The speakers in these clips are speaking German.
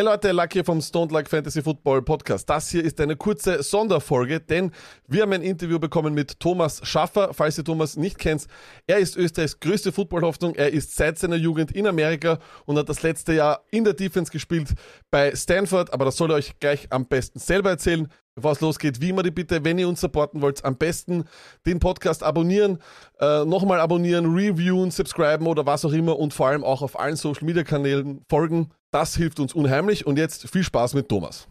Hey Leute, Luck hier vom Stone Like Fantasy Football Podcast. Das hier ist eine kurze Sonderfolge, denn wir haben ein Interview bekommen mit Thomas Schaffer. Falls ihr Thomas nicht kennt, er ist Österreichs größte Footballhoffnung. Er ist seit seiner Jugend in Amerika und hat das letzte Jahr in der Defense gespielt bei Stanford. Aber das soll er euch gleich am besten selber erzählen. Bevor es losgeht, wie immer die Bitte, wenn ihr uns supporten wollt, am besten den Podcast abonnieren, äh, nochmal abonnieren, reviewen, subscriben oder was auch immer und vor allem auch auf allen Social Media Kanälen folgen. Das hilft uns unheimlich und jetzt viel Spaß mit Thomas.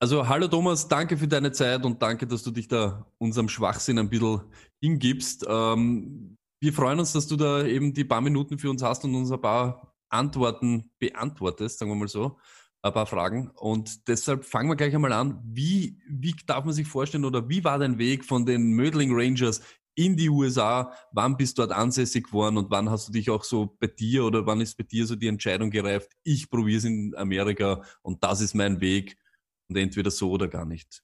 Also hallo Thomas, danke für deine Zeit und danke, dass du dich da unserem Schwachsinn ein bisschen hingibst. Ähm, wir freuen uns, dass du da eben die paar Minuten für uns hast und uns ein paar Antworten beantwortest, sagen wir mal so, ein paar Fragen. Und deshalb fangen wir gleich einmal an. Wie, wie darf man sich vorstellen oder wie war dein Weg von den Mödling Rangers in die USA. Wann bist du dort ansässig geworden und wann hast du dich auch so bei dir oder wann ist bei dir so die Entscheidung gereift, ich probiere es in Amerika und das ist mein Weg und entweder so oder gar nicht?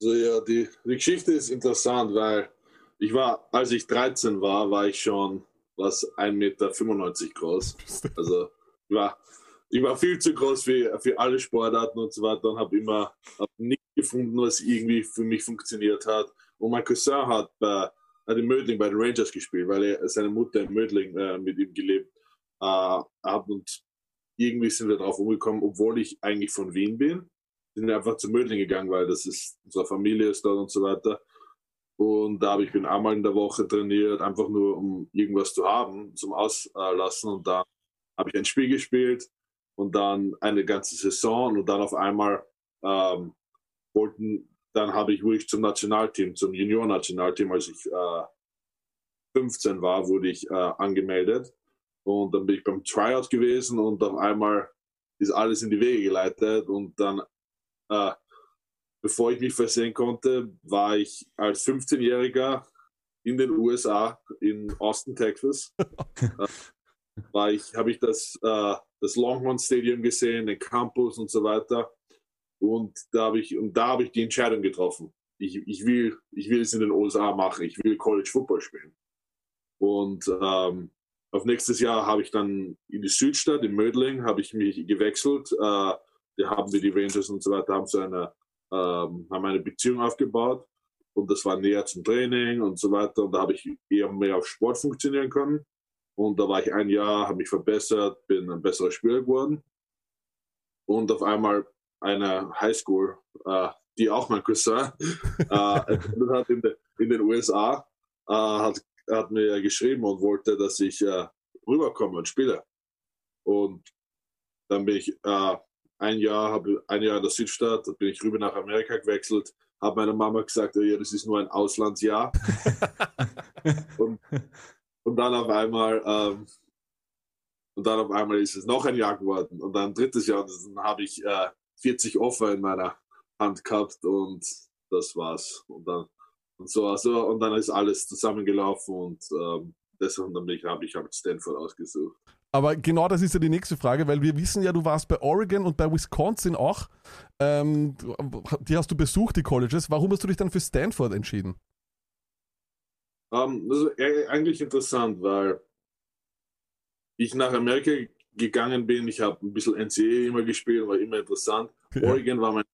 Also ja, die, die Geschichte ist interessant, weil ich war, als ich 13 war, war ich schon was 1,95 Meter groß. Also ich war, ich war viel zu groß für, für alle Sportarten und so weiter und habe immer hab nichts gefunden, was irgendwie für mich funktioniert hat. Und mein Cousin hat, bei, hat in Mödling bei den Rangers gespielt, weil er, seine Mutter in Mödling äh, mit ihm gelebt äh, hat. Und irgendwie sind wir drauf umgekommen, obwohl ich eigentlich von Wien bin, sind wir einfach zu Mödling gegangen, weil das ist, unsere Familie ist dort und so weiter. Und da habe ich bin einmal in der Woche trainiert, einfach nur um irgendwas zu haben, zum Auslassen. Und da habe ich ein Spiel gespielt und dann eine ganze Saison und dann auf einmal ähm, wollten dann habe ich, wurde ich zum Nationalteam, zum Junior-Nationalteam, als ich äh, 15 war, wurde ich äh, angemeldet. Und dann bin ich beim Tryout gewesen und auf einmal ist alles in die Wege geleitet. Und dann, äh, bevor ich mich versehen konnte, war ich als 15-Jähriger in den USA, in Austin, Texas. äh, war ich, habe ich das, äh, das Longhorn Stadium gesehen, den Campus und so weiter. Und da habe ich, und ich die Entscheidung getroffen. Ich, ich, will, ich will es in den USA machen. Ich will College Football spielen. Und ähm, auf nächstes Jahr habe ich dann in die Südstadt, in Mödling, habe ich mich gewechselt. Äh, da haben wir die Rangers und so weiter, haben so eine, ähm, haben eine Beziehung aufgebaut. Und das war näher zum Training und so weiter. Und da habe ich eher mehr auf Sport funktionieren können. Und da war ich ein Jahr, habe mich verbessert, bin ein besserer Spieler geworden. Und auf einmal einer Highschool, äh, die auch mein Cousin äh, hat in, de, in, den USA, äh, hat, hat mir geschrieben und wollte, dass ich äh, rüberkomme und spiele. Und dann bin ich äh, ein Jahr, habe ein Jahr in der Südstadt, bin ich rüber nach Amerika gewechselt, habe meiner Mama gesagt, ja, das ist nur ein Auslandsjahr. und, und dann auf einmal ähm, und dann auf einmal ist es noch ein Jahr geworden und dann ein drittes Jahr und dann habe ich äh, 40 Offer in meiner Hand gehabt und das war's. Und dann, und so, also, und dann ist alles zusammengelaufen und ähm, deshalb habe ich, hab halt Stanford ausgesucht. Aber genau das ist ja die nächste Frage, weil wir wissen ja, du warst bei Oregon und bei Wisconsin auch. Ähm, die hast du besucht, die Colleges. Warum hast du dich dann für Stanford entschieden? Um, ähm, das ist eigentlich interessant, weil ich nach Amerika gegangen bin. Ich habe ein bisschen NCAA immer gespielt, war immer interessant. Ja. Oregon war mein.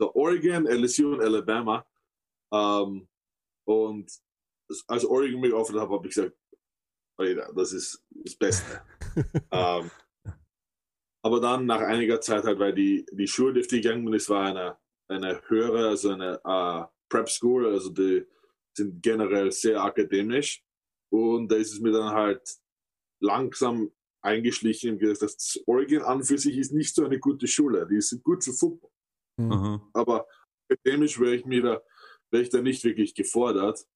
So Oregon, LSU und Alabama. Ähm, und als Oregon mich geoffert hat, habe ich gesagt, das ist das Beste. ähm, aber dann nach einiger Zeit halt, weil die, die Schule, die ich gegangen bin, es war eine, eine höhere, also eine uh, Prep School, also die sind generell sehr akademisch. Und da ist es mir dann halt langsam eingeschlichen dass Oregon an für sich ist nicht so eine gute Schule. Die sind gut für Football. Mhm. Aber akademisch wäre ich mir da, wäre ich da nicht wirklich gefordert.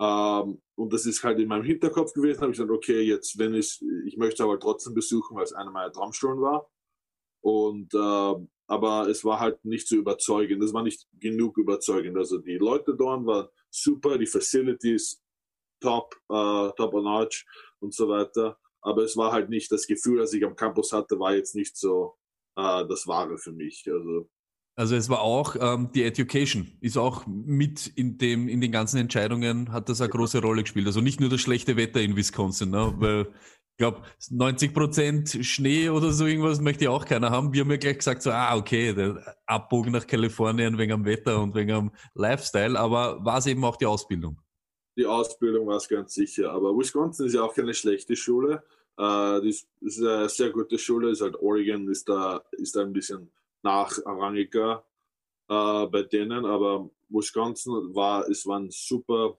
Ähm, und das ist halt in meinem Hinterkopf gewesen. habe ich gesagt, okay, jetzt, wenn ich, ich möchte aber trotzdem besuchen, weil es einer meiner Traumschulen war. Und, äh, aber es war halt nicht so überzeugend. Das war nicht genug überzeugend. Also die Leute dort waren super, die Facilities top, äh, top on arch und so weiter aber es war halt nicht das Gefühl, das ich am Campus hatte, war jetzt nicht so äh, das Wahre für mich. Also, also es war auch ähm, die Education ist auch mit in dem in den ganzen Entscheidungen hat das eine große Rolle gespielt. Also nicht nur das schlechte Wetter in Wisconsin, ne? weil ich glaube, 90 Prozent Schnee oder so irgendwas möchte auch keiner haben. Wir haben ja gleich gesagt, so, ah, okay, der Abbogen nach Kalifornien wegen am Wetter und wegen am Lifestyle, aber war es eben auch die Ausbildung? Die Ausbildung war es ganz sicher, aber Wisconsin ist ja auch keine schlechte Schule. Äh, die ist, ist eine sehr gute Schule, ist halt Oregon, ist da, ist da ein bisschen nachrangiger äh, bei denen, aber Wisconsin war, es waren super,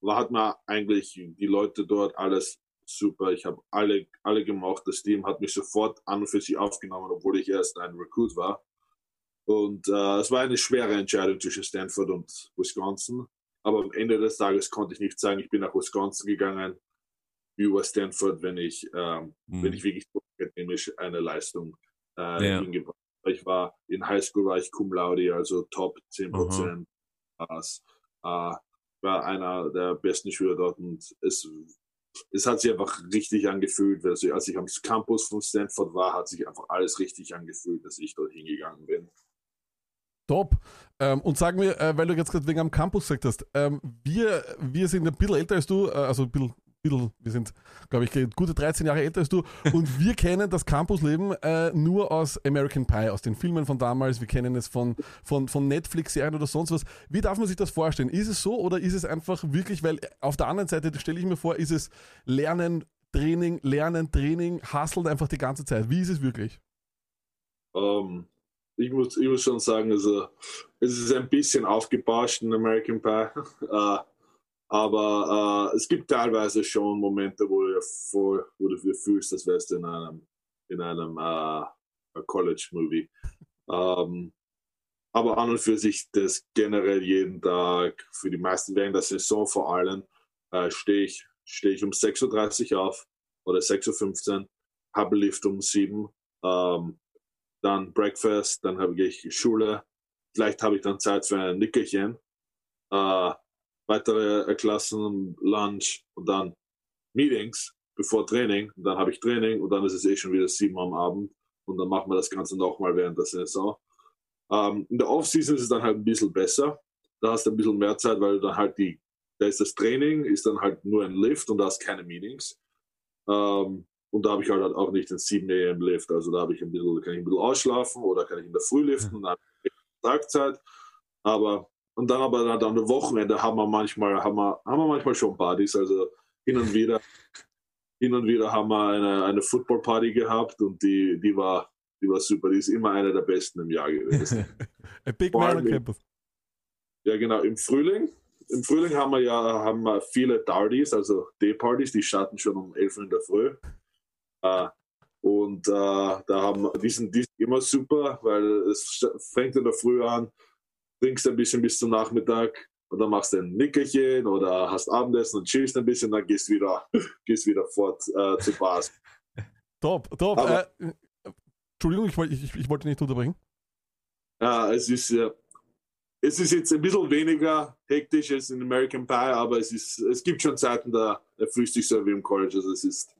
war hat man eigentlich die Leute dort alles super. Ich habe alle, alle gemacht. Das Team hat mich sofort an und für sich aufgenommen, obwohl ich erst ein Recruit war. Und äh, es war eine schwere Entscheidung zwischen Stanford und Wisconsin. Aber am Ende des Tages konnte ich nicht sagen, ich bin nach Wisconsin gegangen über Stanford, wenn ich, ähm, mhm. wenn ich wirklich akademisch eine Leistung äh, ja. hingebracht habe. Ich war in Highschool war ich Cum Laude, also Top 10 Prozent. Äh, war einer der besten Schüler dort und es es hat sich einfach richtig angefühlt. Also als ich am Campus von Stanford war, hat sich einfach alles richtig angefühlt, dass ich dort hingegangen bin. Top. Ähm, und sag mir, äh, weil du jetzt gerade wegen am Campus gesagt hast, ähm, wir, wir sind ein bisschen älter als du, äh, also ein bisschen bisschen, wir sind, glaube ich, gute 13 Jahre älter als du und wir kennen das Campusleben äh, nur aus American Pie, aus den Filmen von damals, wir kennen es von, von, von Netflix-Serien oder sonst was. Wie darf man sich das vorstellen? Ist es so oder ist es einfach wirklich, weil auf der anderen Seite stelle ich mir vor, ist es Lernen, Training, Lernen, Training, hustelt einfach die ganze Zeit. Wie ist es wirklich? Um, ähm, ich, muss, ich muss schon sagen, also, es ist ein bisschen aufgebauscht in American Pie. uh, Aber äh, es gibt teilweise schon Momente, wo du, vor, wo du fühlst, als wärst du in einem, in einem äh, College-Movie. Ähm, aber an und für sich, das generell jeden Tag, für die meisten während der Saison vor allem, äh, stehe ich, steh ich um 6.30 Uhr auf oder 6.15 Uhr, habe Lift um 7 ähm, dann Breakfast, dann habe ich Schule, vielleicht habe ich dann Zeit für ein Nickerchen. Äh, weitere Klassen, Lunch und dann Meetings bevor Training. Und dann habe ich Training und dann ist es eh schon wieder sieben am Abend und dann machen wir das Ganze nochmal während der Saison. Ähm, in der Offseason ist es dann halt ein bisschen besser. Da hast du ein bisschen mehr Zeit, weil dann halt die, da ist das Training, ist dann halt nur ein Lift und da hast keine Meetings. Ähm, und da habe ich halt auch nicht den 7 AM Lift. Also da habe ich ein bisschen, kann ich ein bisschen ausschlafen oder kann ich in der Früh liften und dann Tagzeit. Aber und dann aber dann am Wochenende haben wir manchmal, haben wir, haben wir manchmal schon Partys. Also hin und wieder, hin und wieder haben wir eine, eine Football Party gehabt und die, die war, die war super. Die ist immer eine der besten im Jahr gewesen. A Big Man Campus. Ja, genau. Im Frühling, im Frühling haben wir ja haben wir viele Darties, also Day-Partys, die starten schon um 11 Uhr in der Früh. Uh, und uh, da haben die sind, die immer super, weil es fängt in der Früh an trinkst ein bisschen bis zum Nachmittag und dann machst du ein Nickerchen oder hast Abendessen und chillst ein bisschen, dann gehst wieder, gehst wieder fort äh, zu Bars. Top, top. Aber, äh, Entschuldigung, ich, ich, ich, wollte nicht unterbrechen. Ja, es ist, äh, es ist jetzt ein bisschen weniger hektisch als in American Pie, aber es, ist, es gibt schon Zeiten, da fühlst du dich so wie im College. Also es ist,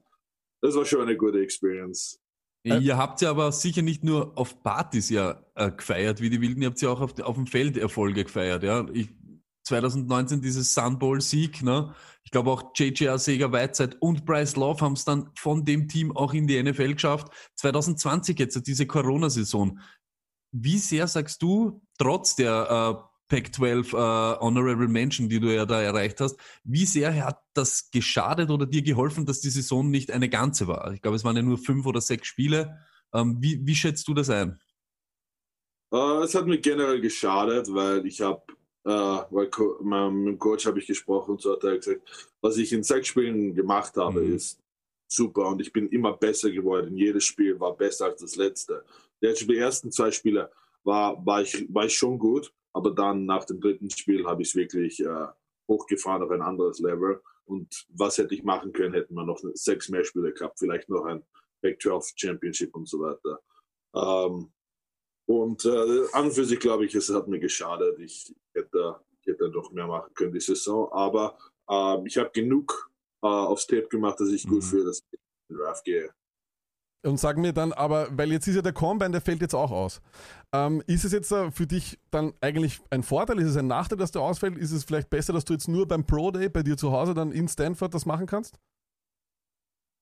das war schon eine gute Experience. Äh, ihr habt ja aber sicher nicht nur auf Partys ja äh, gefeiert, wie die Wilden, ihr habt ja auch auf, auf dem Feld Erfolge gefeiert, ja. Ich, 2019 dieses Sun Bowl Sieg, ne? Ich glaube auch JJ Sega Whiteside und Bryce Love haben es dann von dem Team auch in die NFL geschafft. 2020 jetzt, diese Corona-Saison. Wie sehr sagst du, trotz der äh, Pac-12 äh, Honorable Mention, die du ja da erreicht hast. Wie sehr hat das geschadet oder dir geholfen, dass die Saison nicht eine ganze war? Ich glaube, es waren ja nur fünf oder sechs Spiele. Ähm, wie, wie schätzt du das ein? Uh, es hat mir generell geschadet, weil ich habe, uh, weil mit dem Coach habe ich gesprochen und so hat er gesagt, was ich in sechs Spielen gemacht habe, mhm. ist super und ich bin immer besser geworden. Jedes Spiel war besser als das letzte. Die ersten zwei Spiele war, war, ich, war ich schon gut, aber dann nach dem dritten Spiel habe ich es wirklich äh, hochgefahren auf ein anderes Level. Und was hätte ich machen können, hätten wir noch sechs mehr Spiele gehabt, vielleicht noch ein Back-12 Championship und so weiter. Ähm, und äh, an und für sich glaube ich, es hat mir geschadet. Ich hätte, ich hätte noch mehr machen können die Saison. Aber äh, ich habe genug äh, aufs Tape gemacht, dass ich mhm. gut fühle, dass ich in den Draft gehe. Und sag mir dann, aber, weil jetzt ist ja der Combine, der fällt jetzt auch aus. Ähm, ist es jetzt äh, für dich dann eigentlich ein Vorteil? Ist es ein Nachteil, dass der ausfällt? Ist es vielleicht besser, dass du jetzt nur beim Pro Day bei dir zu Hause dann in Stanford das machen kannst?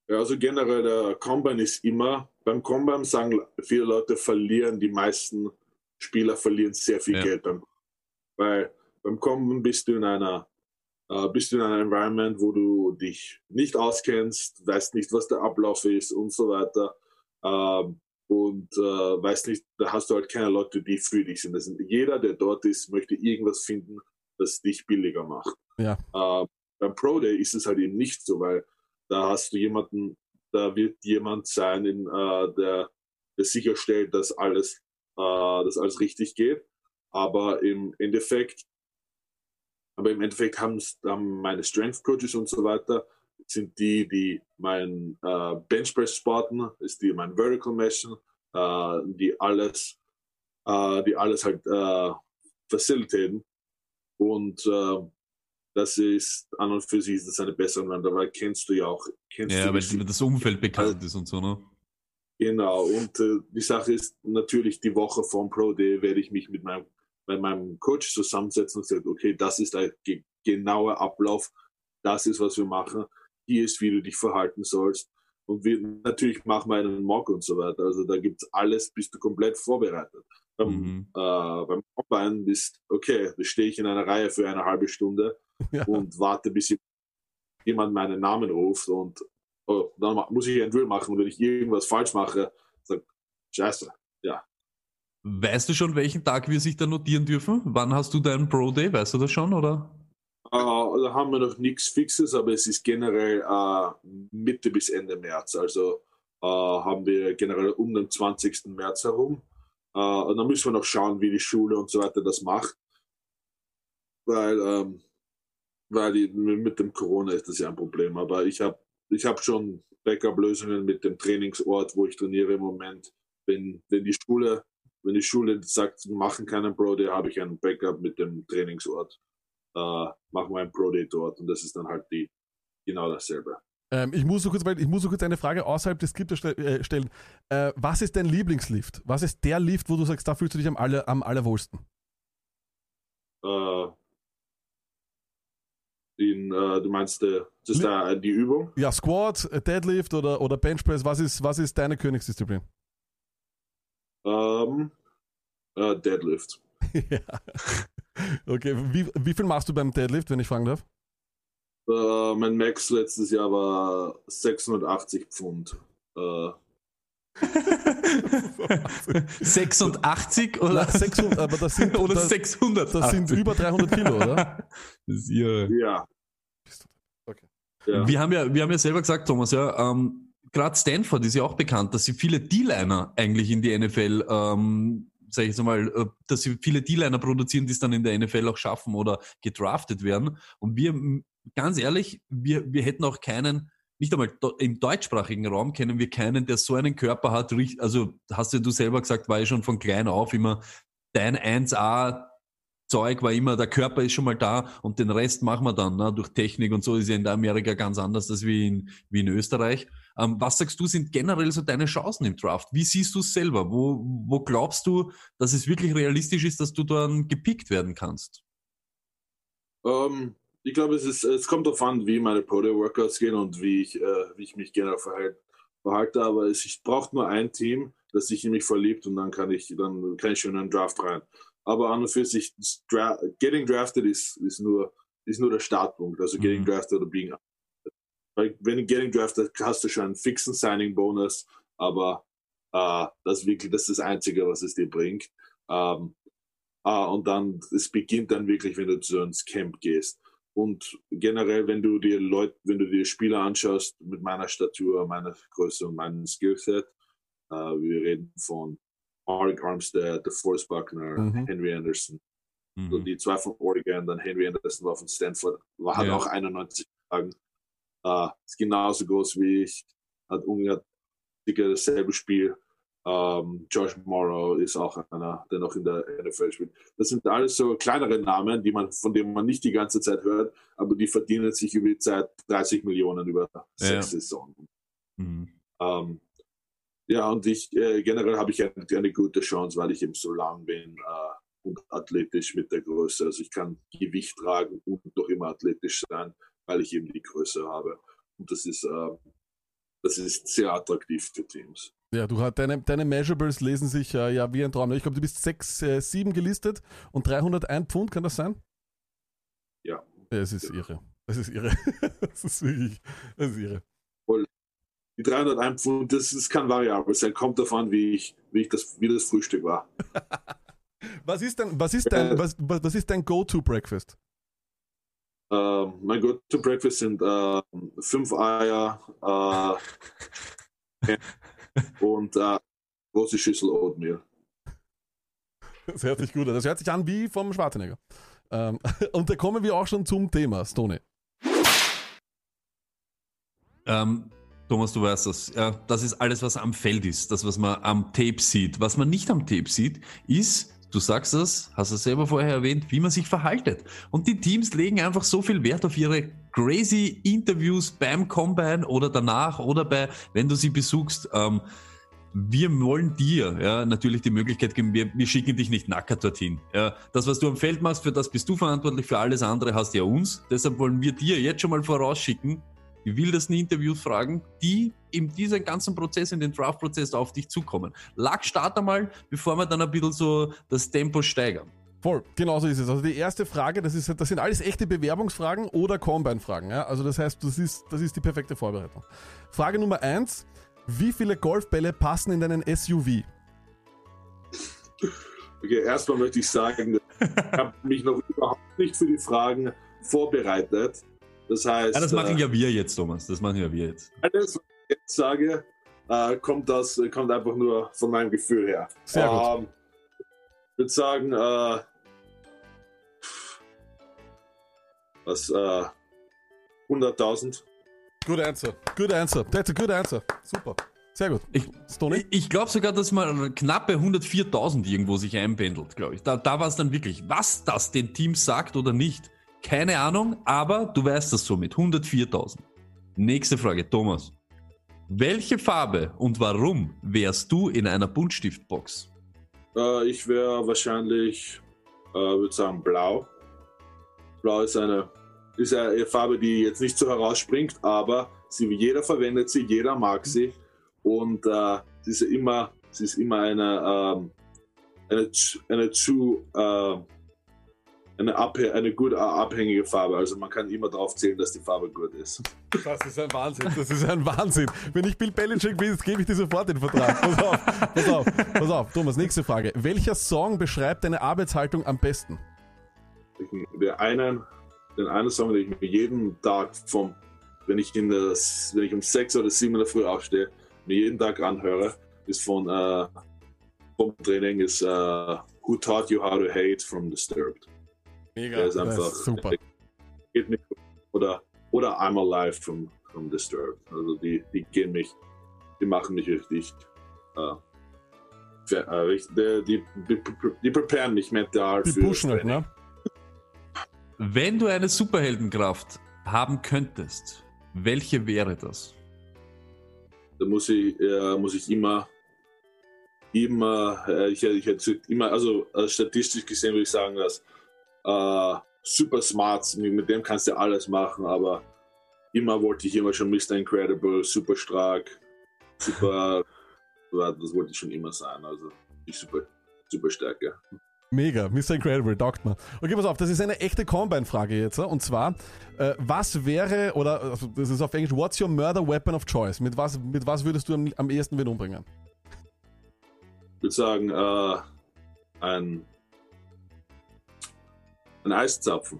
Ja, also generell der Combine ist immer, beim Combine sagen viele Leute verlieren, die meisten Spieler verlieren sehr viel ja. Geld beim, weil beim Combine bist du in einer äh, bist du in einem Environment, wo du dich nicht auskennst, weißt nicht, was der Ablauf ist und so weiter. Ähm, und äh, weißt nicht, da hast du halt keine Leute, die für dich sind. sind. Jeder, der dort ist, möchte irgendwas finden, das dich billiger macht. Ja. Äh, beim Pro Day ist es halt eben nicht so, weil da hast du jemanden, da wird jemand sein, in, äh, der, der sicherstellt, dass alles, äh, dass alles richtig geht. Aber im Endeffekt, aber im Endeffekt haben, haben meine Strength Coaches und so weiter sind die, die mein äh, Benchpress spotten, ist die mein Vertical Messen, äh, die alles, äh, die alles halt äh, facilitaten. Und äh, das ist an und für sich ist das eine bessere Anwender, weil kennst du ja auch. Kennst ja, du weil das Umfeld bekannt ist und so, ne? Genau, und äh, die Sache ist natürlich, die Woche vom Pro Day werde ich mich mit meinem, mit meinem Coach zusammensetzen und sagen, okay, das ist der ge genaue Ablauf, das ist, was wir machen hier ist, wie du dich verhalten sollst. Und wir, natürlich machen wir einen Mock und so weiter. Also da gibt's alles, bist du komplett vorbereitet. Beim, mhm. äh, beim Combine bist, okay, da stehe ich in einer Reihe für eine halbe Stunde ja. und warte, bis jemand meinen Namen ruft und oh, dann muss ich ein Drill machen. Und wenn ich irgendwas falsch mache, sag, scheiße, ja. Weißt du schon, welchen Tag wir sich da notieren dürfen? Wann hast du deinen Pro Day? Weißt du das schon, oder? Äh, da haben wir noch nichts Fixes, aber es ist generell äh, Mitte bis Ende März. Also äh, haben wir generell um den 20. März herum. Äh, und dann müssen wir noch schauen, wie die Schule und so weiter das macht. Weil, ähm, weil die, mit dem Corona ist das ja ein Problem. Aber ich habe ich hab schon Backup-Lösungen mit dem Trainingsort, wo ich trainiere im Moment. Wenn, wenn die Schule wenn die Schule sagt, wir machen keinen Pro Day, habe ich einen Backup mit dem Trainingsort äh, machen wir ein Pro Day dort und das ist dann halt die genau dasselbe. Ähm, ich, muss so kurz, ich muss so kurz eine Frage außerhalb des Skriptes äh, stellen. Äh, was ist dein Lieblingslift? Was ist der Lift, wo du sagst, da fühlst du dich am, aller, am allerwohlsten? Äh, in, äh, du meinst äh, das da, die Übung? Ja, Squat, Deadlift oder, oder Benchpress. Was ist, was ist deine Königsdisziplin? Um, ähm, Deadlift. ja. Okay, wie, wie viel machst du beim Deadlift, wenn ich fragen darf? Uh, mein Max letztes Jahr war 680 Pfund. Uh. 86 oder? Na, 600, aber das sind, oder das, 600. Das sind über 300 Kilo, oder? ja. ja. Okay. ja. Wir, haben ja, wir haben ja selber gesagt, Thomas, ja, ähm, gerade Stanford ist ja auch bekannt, dass sie viele D-Liner eigentlich in die NFL ähm, sage ich jetzt mal, äh, dass sie viele D-Liner produzieren, die es dann in der NFL auch schaffen oder gedraftet werden. Und wir, ganz ehrlich, wir, wir hätten auch keinen, nicht einmal im deutschsprachigen Raum kennen wir keinen, der so einen Körper hat. Also hast ja du selber gesagt, war ja schon von klein auf immer dein 1A Zeug war immer, der Körper ist schon mal da und den Rest machen wir dann. Ne? Durch Technik und so ist ja in Amerika ganz anders als wie in, wie in Österreich. Ähm, was sagst du, sind generell so deine Chancen im Draft? Wie siehst du es selber? Wo, wo glaubst du, dass es wirklich realistisch ist, dass du dann gepickt werden kannst? Ähm, ich glaube, es, ist, es kommt darauf an, wie meine Pro-Day-Workouts gehen und wie ich, äh, wie ich mich generell verhalte. verhalte. Aber es ich brauche nur ein Team, das sich in mich verliebt und dann kann ich, dann kann ich schon in einen Draft rein. Aber an und für sich, Dra getting drafted ist, ist, nur, ist nur der Startpunkt. Also getting mhm. drafted oder being. Weil wenn du getting drafted hast du schon einen fixen Signing-Bonus, aber äh, das, wirklich, das ist das Einzige, was es dir bringt. Ähm, äh, und dann, es beginnt dann wirklich, wenn du zu ins Camp gehst. Und generell, wenn du dir Leute, wenn du dir Spieler anschaust mit meiner Statur, meiner Größe und meinem Skillset, äh, wir reden von Mark Armstead, DeForest Buckner, mhm. Henry Anderson. Mhm. So die zwei von Oregon, dann Henry Anderson war von Stanford, war, hat ja. auch 91 Tagen. Uh, ist genauso groß wie ich, hat ungefähr dasselbe Spiel. Um, ähm, Josh Morrow ist auch einer, der noch in der NFL spielt. Das sind alles so kleinere Namen, die man, von denen man nicht die ganze Zeit hört, aber die verdienen sich über die Zeit 30 Millionen über ja. sechs Saisons. Mhm. Um, ähm, ja, und ich äh, generell habe ich eine, eine, gute Chance, weil ich eben so lang bin äh, und athletisch mit der Größe. Also ich kann Gewicht tragen und doch immer athletisch sein, weil ich eben die Größe habe. Und das ist, äh, das ist sehr attraktiv für Teams. Ja, du hast deine, deine Measurables lesen sich äh, ja wie ein Traum. Ich glaube, du bist 6, äh, 7 gelistet und 301 Pfund, kann das sein? Ja. ja es ist irre. Es ist irre. das ist wirklich, das ist irre. Die 301 Pfund, das, das kann variabel sein, kommt davon, wie ich, wie ich das, wie das Frühstück war. was ist dein, was ist dein, was, was ist dein Go-To-Breakfast? Uh, mein Go-To-Breakfast sind uh, fünf Eier, uh, und äh, große Schüssel Oatmeal. Das hört sich gut an. Das hört sich an wie vom Schwarzenegger. Ähm, und da kommen wir auch schon zum Thema, Stone. Ähm, Thomas, du weißt das. Ja, das ist alles, was am Feld ist. Das, was man am Tape sieht. Was man nicht am Tape sieht, ist, du sagst es, hast es selber vorher erwähnt, wie man sich verhaltet. Und die Teams legen einfach so viel Wert auf ihre crazy Interviews beim Combine oder danach oder bei, wenn du sie besuchst. Ähm, wir wollen dir ja, natürlich die Möglichkeit geben, wir, wir schicken dich nicht nackert dorthin. Ja, das, was du am Feld machst, für das bist du verantwortlich, für alles andere hast ja uns. Deshalb wollen wir dir jetzt schon mal vorausschicken, die wildesten Interviews fragen, die in diesem ganzen Prozess, in den Draft-Prozess auf dich zukommen. Lag start einmal, bevor wir dann ein bisschen so das Tempo steigern. Voll, genau so ist es. Also die erste Frage, das, ist, das sind alles echte Bewerbungsfragen oder Combine-Fragen. Ja? Also das heißt, das ist, das ist die perfekte Vorbereitung. Frage Nummer eins, wie viele Golfbälle passen in deinen SUV? Okay, erstmal möchte ich sagen, ich habe mich noch überhaupt nicht für die Fragen vorbereitet. Das heißt. Ja, das machen äh, ja wir jetzt, Thomas. Das machen ja wir jetzt. Alles, was ich jetzt sage, äh, kommt, das, kommt einfach nur von meinem Gefühl her. Sehr gut. Ähm, ich würde sagen, äh, was, äh, 100.000. Good answer. Good answer. That's a good answer. Super. Sehr gut. Ich, ich glaube sogar, dass mal knappe 104.000 irgendwo sich einpendelt, glaube ich. Da, da war es dann wirklich. Was das den Teams sagt oder nicht, keine Ahnung, aber du weißt das somit. 104.000. Nächste Frage, Thomas. Welche Farbe und warum wärst du in einer Buntstiftbox? Äh, ich wäre wahrscheinlich, äh, würde sagen, blau. Blau ist eine ist eine Farbe, die jetzt nicht so herausspringt, aber sie, jeder verwendet sie, jeder mag sie und äh, sie ist immer, sie ist immer eine, ähm, eine, eine zu äh, eine, eine gut abhängige Farbe. Also man kann immer darauf zählen, dass die Farbe gut ist. Das ist ein Wahnsinn. Das ist ein Wahnsinn. Wenn ich Bill Belichick bin, gebe ich dir sofort den Vertrag. Pass auf, pass auf, pass auf. Thomas, nächste Frage. Welcher Song beschreibt deine Arbeitshaltung am besten? Der einen den einen Song, den ich mir jeden Tag vom, wenn ich in das, wenn ich um sechs oder sieben in der Früh aufstehe, mir jeden Tag anhöre, ist von äh, vom Training ist äh, Who Taught You How to Hate from Disturbed. Mega, Der ist einfach ist super. Geht mich, oder, oder I'm Alive from, from Disturbed. Also die, die gehen mich, die machen mich richtig, äh, äh die, die, die, die preparen mich mental die für pushen halt, ne? Wenn du eine Superheldenkraft haben könntest, welche wäre das? Da muss ich, äh, muss ich immer, immer, äh, ich, ich hätte immer, also äh, statistisch gesehen würde ich sagen, dass äh, super smart, mit dem kannst du alles machen, aber immer wollte ich immer schon Mr. Incredible, super stark, super, das wollte ich schon immer sein, also ich super, super stark, ja. Mega, Mr. Incredible, taugt man. Okay, pass auf, das ist eine echte Combine-Frage jetzt. Und zwar, äh, was wäre, oder also das ist auf Englisch, what's your murder weapon of choice? Mit was, mit was würdest du am, am ehesten wen umbringen? Ich würde sagen, äh, ein, ein Eiszapfen.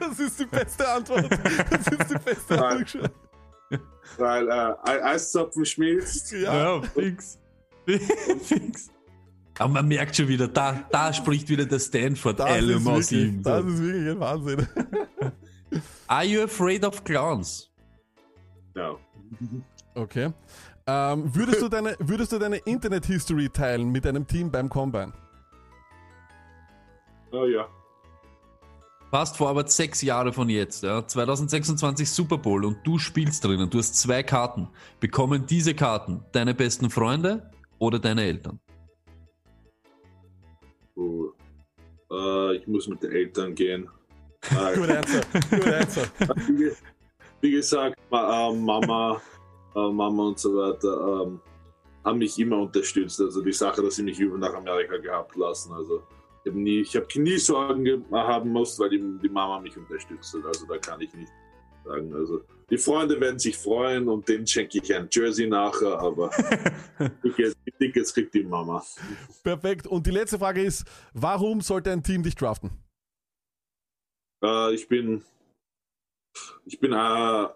das ist die beste Antwort. Das ist die beste Antwort. Weil äh, Eiszapfen schmilzt. Ja, ja fix. Fix. Aber man merkt schon wieder, da, da spricht wieder der Stanford Alum aus ihm. Das ist wirklich ein Wahnsinn. Are you afraid of clowns? No. Okay. Ähm, würdest, du deine, würdest du deine Internet-History teilen mit deinem Team beim Combine? Oh ja. Fast vor aber sechs Jahre von jetzt, ja. 2026 Super Bowl und du spielst drinnen. Du hast zwei Karten. Bekommen diese Karten deine besten Freunde oder deine Eltern? Uh, äh, ich muss mit den Eltern gehen. Good answer. wie, wie gesagt, ma, äh, Mama, Mama und so weiter ähm, haben mich immer unterstützt. Also die Sache, dass sie mich über nach Amerika gehabt lassen. Also ich habe nie, ich habe nie Sorgen haben muss, weil die, die Mama mich unterstützt hat. Also da kann ich nicht sagen. Also die Freunde werden sich freuen und denen schenke ich ein Jersey nachher, aber die Tickets kriegt die Mama. Perfekt. Und die letzte Frage ist, warum sollte ein Team dich draften? Äh, ich bin, ich bin, äh,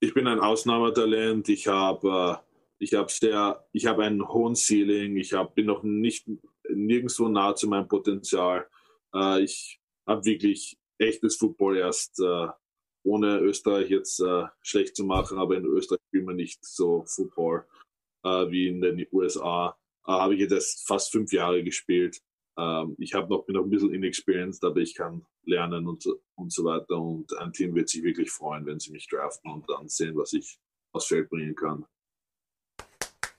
ich bin ein Ausnahmetalent. Ich habe, äh, ich habe sehr, ich habe einen hohen Ceiling. Ich hab, bin noch nicht nirgendwo nah zu meinem Potenzial. Äh, ich habe wirklich echtes Football erst äh, ohne Österreich jetzt äh, schlecht zu machen, aber in Österreich spielt man nicht so Football äh, wie in den USA. Äh, habe ich jetzt fast fünf Jahre gespielt. Ähm, ich habe noch, bin noch ein bisschen inexperienced, aber ich kann lernen und, und so weiter. Und ein Team wird sich wirklich freuen, wenn sie mich draften und dann sehen, was ich aufs Feld bringen kann.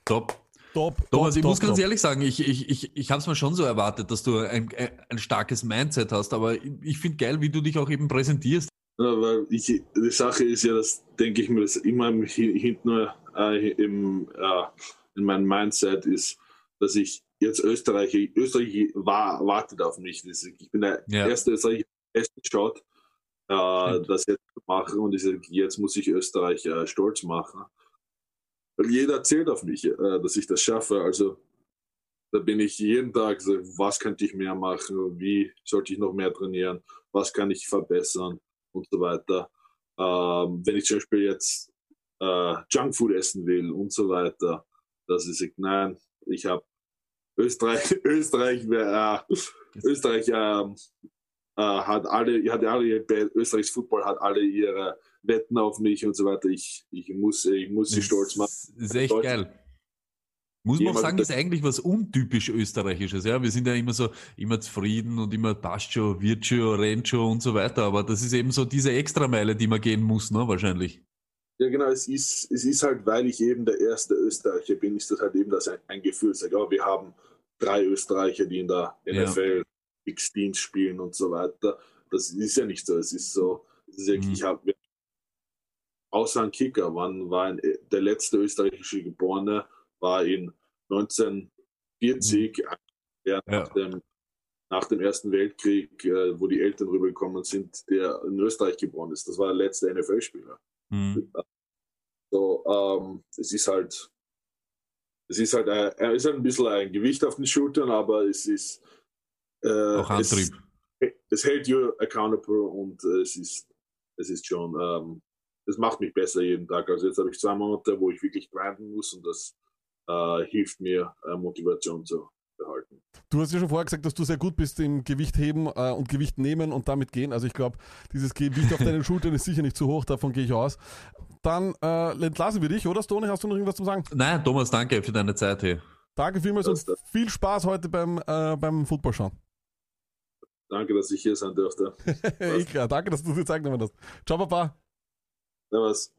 Top. Top, Thomas, top, ich top, muss ganz top. ehrlich sagen, ich, ich, ich, ich habe es mir schon so erwartet, dass du ein, ein starkes Mindset hast, aber ich finde geil, wie du dich auch eben präsentierst. Ja, weil ich, die Sache ist ja, das denke ich mir, das immer hinten äh, im, äh, in meinem Mindset ist, dass ich jetzt Österreich, Österreich war, wartet auf mich. Ich bin der ja. erste Österreicher, der schaut, äh, das jetzt zu machen und ich sage, jetzt muss ich Österreich äh, stolz machen. Weil jeder erzählt auf mich, äh, dass ich das schaffe. Also da bin ich jeden Tag so, was könnte ich mehr machen, wie sollte ich noch mehr trainieren, was kann ich verbessern und so weiter. Ähm, wenn ich zum Beispiel jetzt äh, Junkfood essen will und so weiter, dass ich sage, nein, ich habe Österreich, Österreich, äh, Österreich äh, äh, hat alle, hat alle, Österreichs Football hat alle ihre Wetten auf mich und so weiter. Ich, ich muss, ich muss sie stolz machen. Das ist echt geil. Muss man auch sagen, ist eigentlich was untypisch Österreichisches. Ja, wir sind ja immer so, immer zufrieden und immer passt schon, wird schon, rennt schon und so weiter. Aber das ist eben so diese Extrameile, die man gehen muss, ne, wahrscheinlich. Ja, genau. Es ist, es ist halt, weil ich eben der erste Österreicher bin, ist das halt eben das ein, ein Gefühl. Sag, oh, wir haben drei Österreicher, die in der NFL ja. X-Teams spielen und so weiter. Das ist ja nicht so. Es ist so, es ist ja, mhm. ich habe außer ein Kicker, wann war ein, der letzte österreichische Geborene, war in 1940, mhm. ja. nach, dem, nach dem Ersten Weltkrieg, äh, wo die Eltern rübergekommen sind, der in Österreich geboren ist. Das war der letzte NFL-Spieler. Mhm. So, ähm, es ist halt, es ist halt, ein, er ist ein bisschen ein Gewicht auf den Schultern, aber es ist, äh, auch Antrieb. Es, es hält you accountable und äh, es ist, es ist schon, ähm, es macht mich besser jeden Tag. Also jetzt habe ich zwei Monate, wo ich wirklich grinden muss und das äh, hilft mir, äh, Motivation zu behalten. Du hast ja schon vorher gesagt, dass du sehr gut bist im Gewicht heben äh, und Gewicht nehmen und damit gehen. Also ich glaube, dieses Gewicht auf deinen Schultern ist sicher nicht zu hoch, davon gehe ich aus. Dann äh, entlassen wir dich, oder Stone? Hast du noch irgendwas zu sagen? Nein, Thomas, danke für deine Zeit hier. Danke vielmals und viel Spaß heute beim, äh, beim Footballschauen. Danke, dass ich hier sein durfte. ich, danke, dass du dir Zeit genommen hast. Ciao, Papa. Servus.